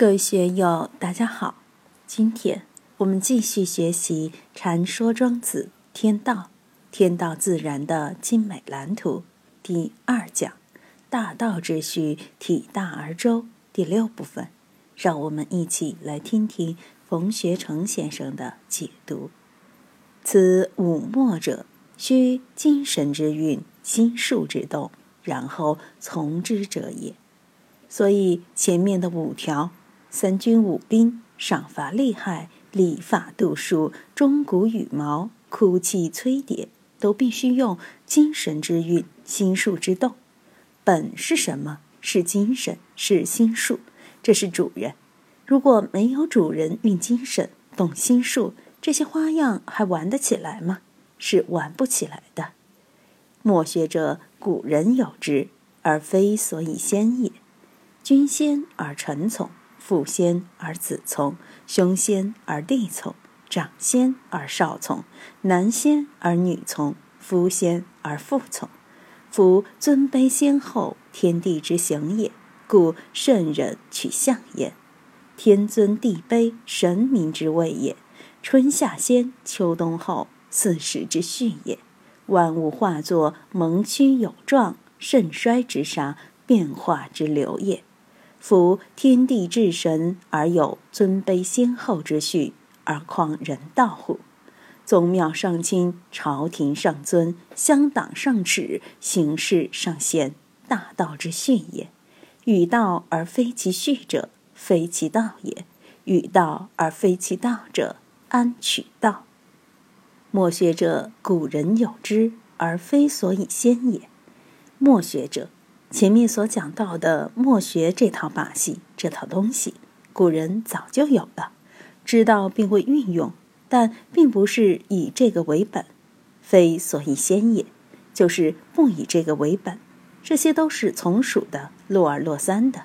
各位学友，大家好！今天我们继续学习《禅说庄子天道天道自然的精美蓝图》第二讲“大道之序，体大而周”第六部分。让我们一起来听听冯学成先生的解读。此五墨者，须精神之运，心术之动，然后从之者也。所以前面的五条。三军五兵，赏罚利害，礼法度数，钟鼓羽毛，哭泣催迭，都必须用精神之运，心术之动。本是什么？是精神，是心术。这是主人。如果没有主人运精神，动心术，这些花样还玩得起来吗？是玩不起来的。墨学者，古人有之，而非所以先也。君先而臣从。父先而子从，兄先而弟从，长先而少从，男先而女从，夫先而妇从。夫尊卑先后，天地之行也，故圣人取象也。天尊地卑，神明之谓也。春夏先，秋冬后，四时之序也。万物化作蒙屈有状，盛衰之杀，变化之流也。夫天地至神而有尊卑先后之序，而况人道乎？宗庙上亲，朝廷上尊，乡党上耻，行事上贤，大道之序也。与道而非其序者，非其道也；与道而非其道者，安取道？墨学者，古人有之，而非所以先也。墨学者。前面所讲到的墨学这套把戏，这套东西，古人早就有了，知道并会运用，但并不是以这个为本，非所以先也，就是不以这个为本。这些都是从属的，落二落三的。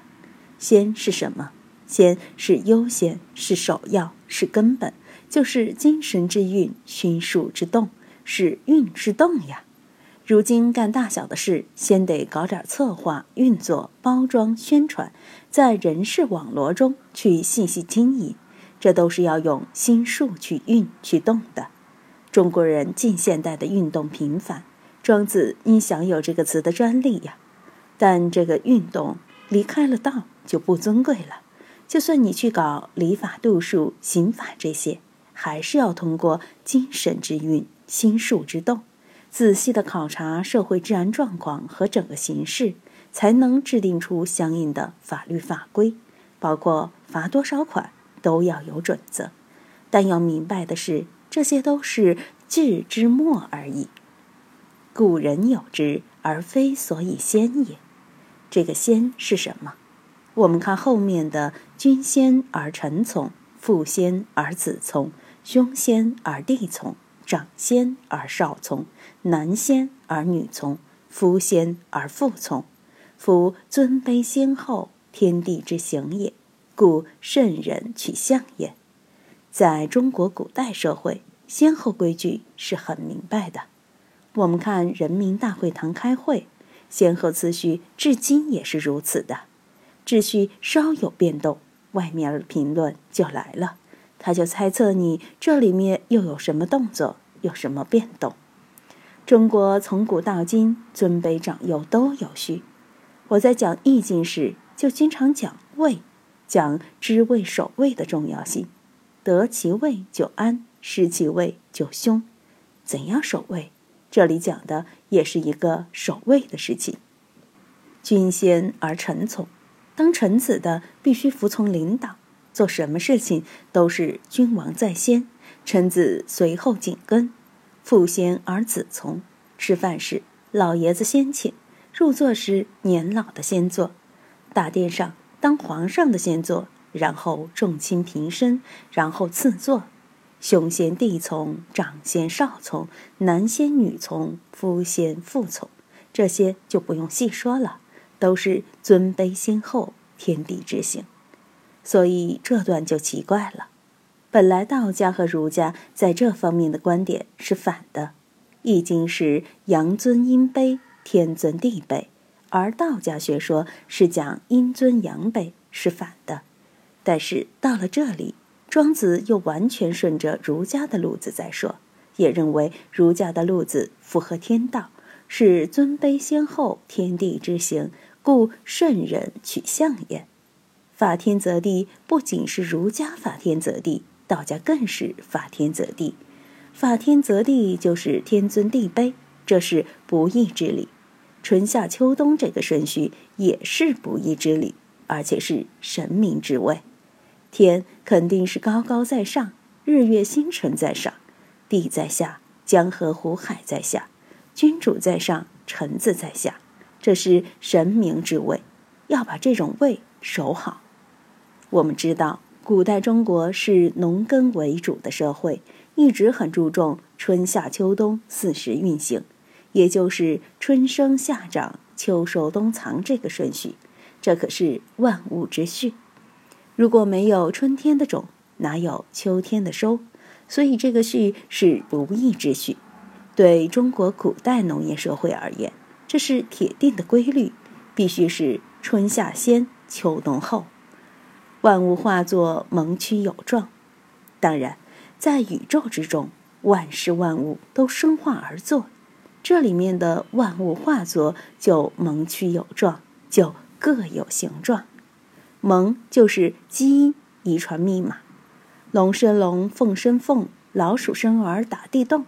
先是什么？先是优先，是首要，是根本，就是精神之运，熏术之动，是运之动呀。如今干大小的事，先得搞点策划、运作、包装、宣传，在人事网络中去细细经营，这都是要用心术去运去动的。中国人近现代的运动频繁，庄子应享有这个词的专利呀。但这个运动离开了道就不尊贵了。就算你去搞礼法度数、刑法这些，还是要通过精神之运、心术之动。仔细的考察社会治安状况和整个形势，才能制定出相应的法律法规，包括罚多少款都要有准则。但要明白的是，这些都是治之末而已。古人有之，而非所以先也。这个先是什么？我们看后面的“君先而臣从，父先而子从，兄先而弟从”。长先而少从，男先而女从，夫先而妇从。夫尊卑先后，天地之行也，故圣人取象也。在中国古代社会，先后规矩是很明白的。我们看人民大会堂开会，先后次序至今也是如此的。秩序稍有变动，外面的评论就来了。他就猜测你这里面又有什么动作，有什么变动。中国从古到今，尊卑长幼都有序。我在讲易经时，就经常讲位，讲知位守位的重要性。得其位就安，失其位就凶。怎样守位？这里讲的也是一个守位的事情。君先而臣从，当臣子的必须服从领导。做什么事情都是君王在先，臣子随后紧跟，父先而子从。吃饭时老爷子先请，入座时年老的先坐，大殿上当皇上的先坐，然后众卿平身，然后赐座。兄先弟从，长先少从，男先女从，夫先妇从。这些就不用细说了，都是尊卑先后，天地之行。所以这段就奇怪了，本来道家和儒家在这方面的观点是反的，《易经》是阳尊阴卑，天尊地卑，而道家学说是讲阴尊阳卑，是反的。但是到了这里，庄子又完全顺着儒家的路子在说，也认为儒家的路子符合天道，是尊卑先后、天地之行，故圣人取象也。法天则地不仅是儒家法天则地，道家更是法天则地。法天则地就是天尊地卑，这是不义之理。春夏秋冬这个顺序也是不义之理，而且是神明之位。天肯定是高高在上，日月星辰在上；地在下，江河湖海在下；君主在上，臣子在下。这是神明之位，要把这种位守好。我们知道，古代中国是农耕为主的社会，一直很注重春夏秋冬四时运行，也就是春生夏长秋收冬藏这个顺序。这可是万物之序。如果没有春天的种，哪有秋天的收？所以这个序是不义之序。对中国古代农业社会而言，这是铁定的规律，必须是春夏先，秋冬后，万物化作蒙曲有状。当然，在宇宙之中，万事万物都生化而作，这里面的万物化作就蒙曲有状，就各有形状。蒙就是基因遗传密码，龙生龙，凤生凤，老鼠生儿打地洞。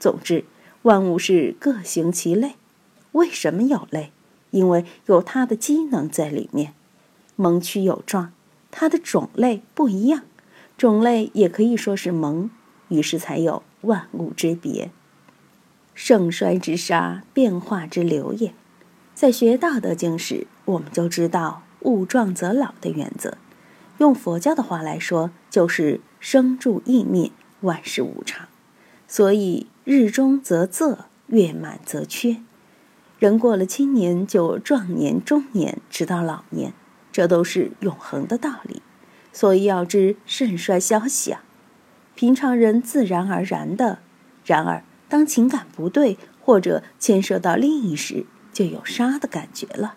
总之，万物是各行其类。为什么有类？因为有它的机能在里面。蒙曲有状，它的种类不一样，种类也可以说是蒙，于是才有万物之别。盛衰之沙，变化之流也。在学《道德经》时，我们就知道。物壮则老的原则，用佛教的话来说，就是生住异灭，万事无常。所以日中则仄，月满则缺。人过了青年，就壮年、中年，直到老年，这都是永恒的道理。所以要知盛衰消息啊。平常人自然而然的，然而当情感不对，或者牵涉到利益时，就有杀的感觉了。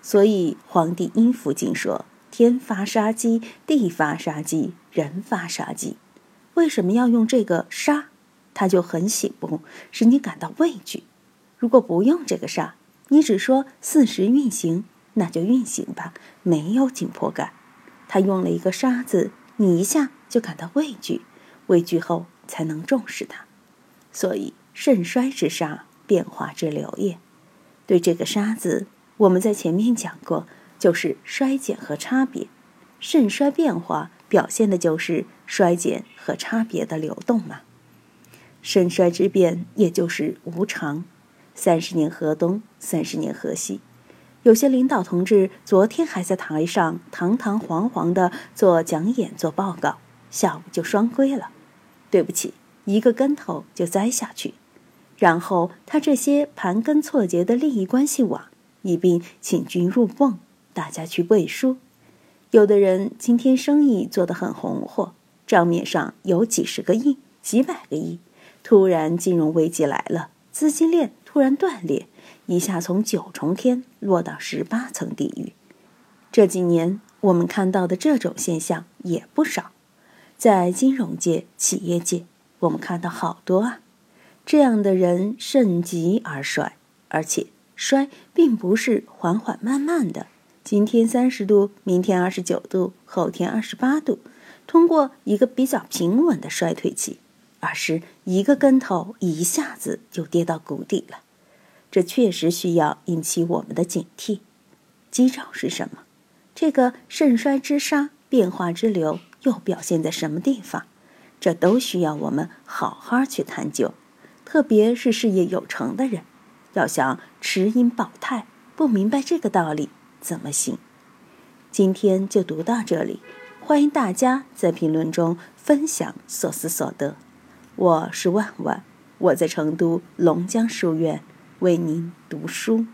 所以，《黄帝阴符经》说：“天发杀机，地发杀机，人发杀机。”为什么要用这个“杀”？它就很醒目，使你感到畏惧。如果不用这个“杀”，你只说四时运行，那就运行吧，没有紧迫感。他用了一个“沙”字，你一下就感到畏惧，畏惧后才能重视它。所以，盛衰之沙，变化之流也。对这个“沙”字。我们在前面讲过，就是衰减和差别，盛衰变化表现的就是衰减和差别的流动嘛。盛衰之变，也就是无常。三十年河东，三十年河西。有些领导同志昨天还在台上堂堂皇皇的做讲演、做报告，下午就双规了。对不起，一个跟头就栽下去，然后他这些盘根错节的利益关系网。一并请君入瓮，大家去背书。有的人今天生意做得很红火，账面上有几十个亿、几百个亿，突然金融危机来了，资金链突然断裂，一下从九重天落到十八层地狱。这几年我们看到的这种现象也不少，在金融界、企业界，我们看到好多啊。这样的人盛极而衰，而且。衰并不是缓缓慢慢的，今天三十度，明天二十九度，后天二十八度，通过一个比较平稳的衰退期，而是一个跟头一下子就跌到谷底了。这确实需要引起我们的警惕。基兆是什么？这个盛衰之沙，变化之流又表现在什么地方？这都需要我们好好去探究，特别是事业有成的人。要想持盈保泰，不明白这个道理怎么行？今天就读到这里，欢迎大家在评论中分享所思所得。我是万万，我在成都龙江书院为您读书。